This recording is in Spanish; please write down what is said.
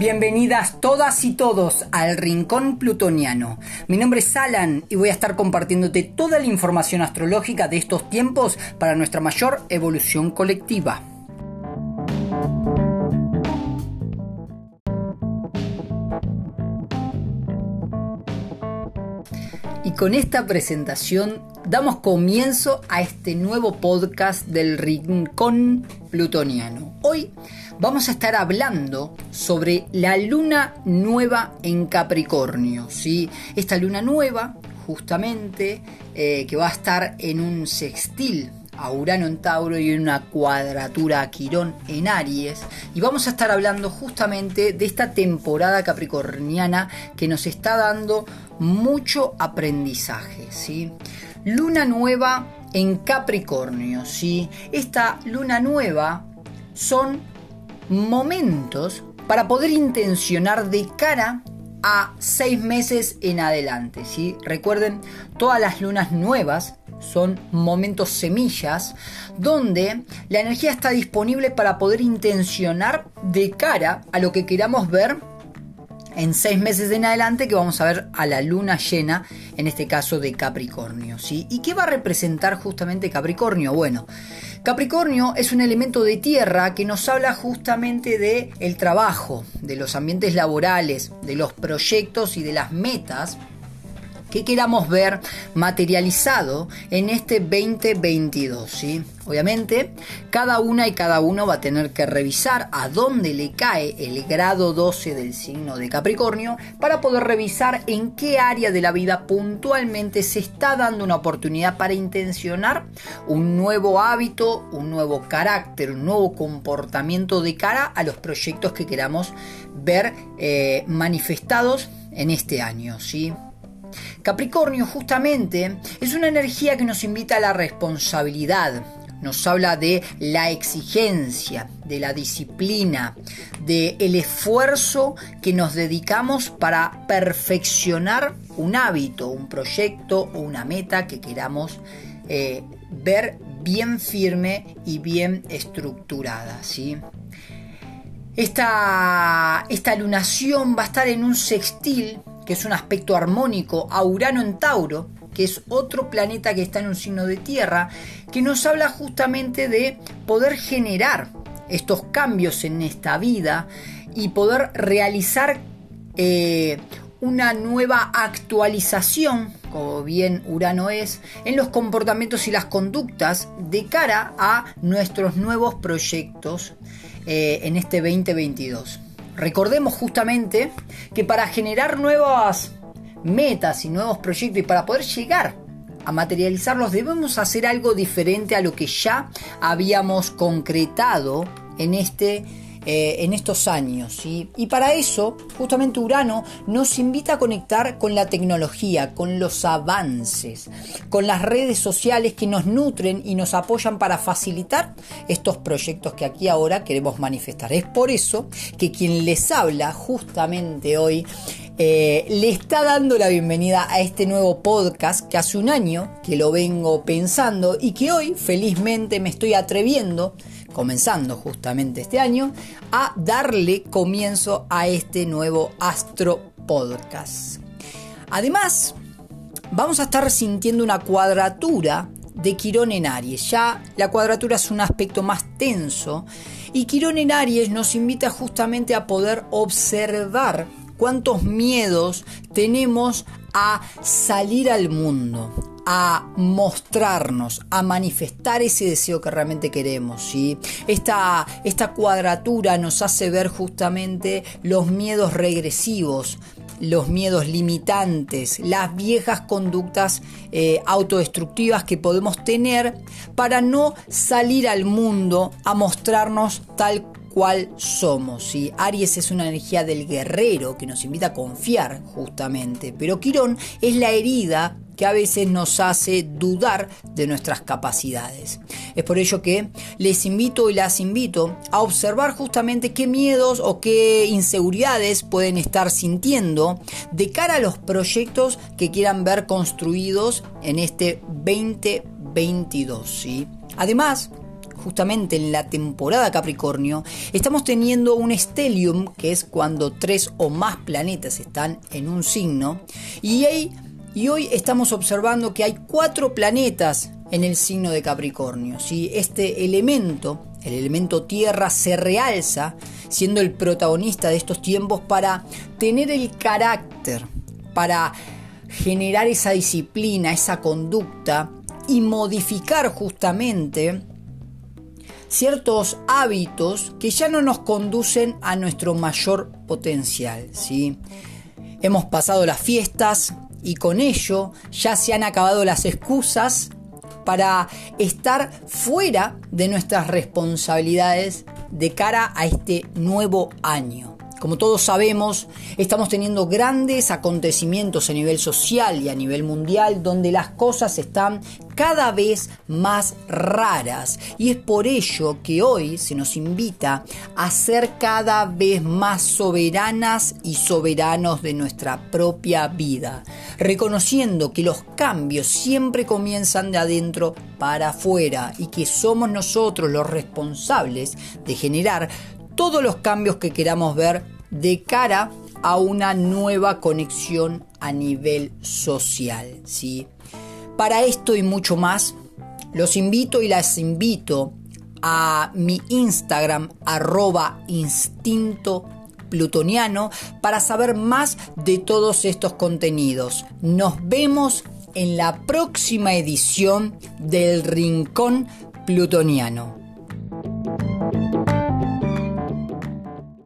Bienvenidas todas y todos al Rincón Plutoniano. Mi nombre es Alan y voy a estar compartiéndote toda la información astrológica de estos tiempos para nuestra mayor evolución colectiva. Y con esta presentación damos comienzo a este nuevo podcast del Rincón Plutoniano. Hoy vamos a estar hablando sobre la luna nueva en Capricornio. ¿sí? Esta luna nueva, justamente, eh, que va a estar en un sextil a Urano en Tauro y una cuadratura a Quirón en Aries. Y vamos a estar hablando justamente de esta temporada capricorniana que nos está dando mucho aprendizaje. ¿sí? Luna nueva en Capricornio. ¿sí? Esta luna nueva son momentos para poder intencionar de cara a seis meses en adelante. ¿sí? Recuerden, todas las lunas nuevas son momentos semillas donde la energía está disponible para poder intencionar de cara a lo que queramos ver en seis meses en adelante que vamos a ver a la luna llena, en este caso de Capricornio. ¿sí? ¿Y qué va a representar justamente Capricornio? Bueno, Capricornio es un elemento de tierra que nos habla justamente de el trabajo, de los ambientes laborales, de los proyectos y de las metas que queramos ver materializado en este 2022. ¿sí? Obviamente, cada una y cada uno va a tener que revisar a dónde le cae el grado 12 del signo de Capricornio para poder revisar en qué área de la vida puntualmente se está dando una oportunidad para intencionar un nuevo hábito, un nuevo carácter, un nuevo comportamiento de cara a los proyectos que queramos ver eh, manifestados en este año. ¿sí? Capricornio justamente es una energía que nos invita a la responsabilidad, nos habla de la exigencia, de la disciplina, de el esfuerzo que nos dedicamos para perfeccionar un hábito, un proyecto o una meta que queramos eh, ver bien firme y bien estructurada. ¿sí? Esta, esta lunación va a estar en un sextil que es un aspecto armónico a Urano en Tauro, que es otro planeta que está en un signo de tierra, que nos habla justamente de poder generar estos cambios en esta vida y poder realizar eh, una nueva actualización, como bien Urano es, en los comportamientos y las conductas de cara a nuestros nuevos proyectos eh, en este 2022. Recordemos justamente que para generar nuevas metas y nuevos proyectos y para poder llegar a materializarlos debemos hacer algo diferente a lo que ya habíamos concretado en este eh, en estos años. Y para eso, justamente Urano nos invita a conectar con la tecnología, con los avances, con las redes sociales que nos nutren y nos apoyan para facilitar estos proyectos que aquí ahora queremos manifestar. Es por eso que quien les habla justamente hoy eh, le está dando la bienvenida a este nuevo podcast que hace un año que lo vengo pensando y que hoy felizmente me estoy atreviendo comenzando justamente este año, a darle comienzo a este nuevo Astro Podcast. Además, vamos a estar sintiendo una cuadratura de Quirón en Aries. Ya la cuadratura es un aspecto más tenso y Quirón en Aries nos invita justamente a poder observar cuántos miedos tenemos a salir al mundo, a mostrarnos, a manifestar ese deseo que realmente queremos. ¿sí? Esta, esta cuadratura nos hace ver justamente los miedos regresivos, los miedos limitantes, las viejas conductas eh, autodestructivas que podemos tener para no salir al mundo a mostrarnos tal cual somos. ¿sí? Aries es una energía del guerrero que nos invita a confiar justamente, pero Quirón es la herida que a veces nos hace dudar de nuestras capacidades. Es por ello que les invito y las invito a observar justamente qué miedos o qué inseguridades pueden estar sintiendo de cara a los proyectos que quieran ver construidos en este 2022. ¿sí? Además, justamente en la temporada Capricornio, estamos teniendo un stellium, que es cuando tres o más planetas están en un signo, y, y hoy estamos observando que hay cuatro planetas en el signo de Capricornio. Si Este elemento, el elemento tierra, se realza siendo el protagonista de estos tiempos para tener el carácter, para generar esa disciplina, esa conducta y modificar justamente ciertos hábitos que ya no nos conducen a nuestro mayor potencial. ¿sí? Hemos pasado las fiestas y con ello ya se han acabado las excusas para estar fuera de nuestras responsabilidades de cara a este nuevo año. Como todos sabemos, estamos teniendo grandes acontecimientos a nivel social y a nivel mundial donde las cosas están cada vez más raras. Y es por ello que hoy se nos invita a ser cada vez más soberanas y soberanos de nuestra propia vida, reconociendo que los cambios siempre comienzan de adentro para afuera y que somos nosotros los responsables de generar todos los cambios que queramos ver de cara a una nueva conexión a nivel social. ¿sí? Para esto y mucho más, los invito y las invito a mi Instagram arroba instinto plutoniano para saber más de todos estos contenidos. Nos vemos en la próxima edición del Rincón Plutoniano.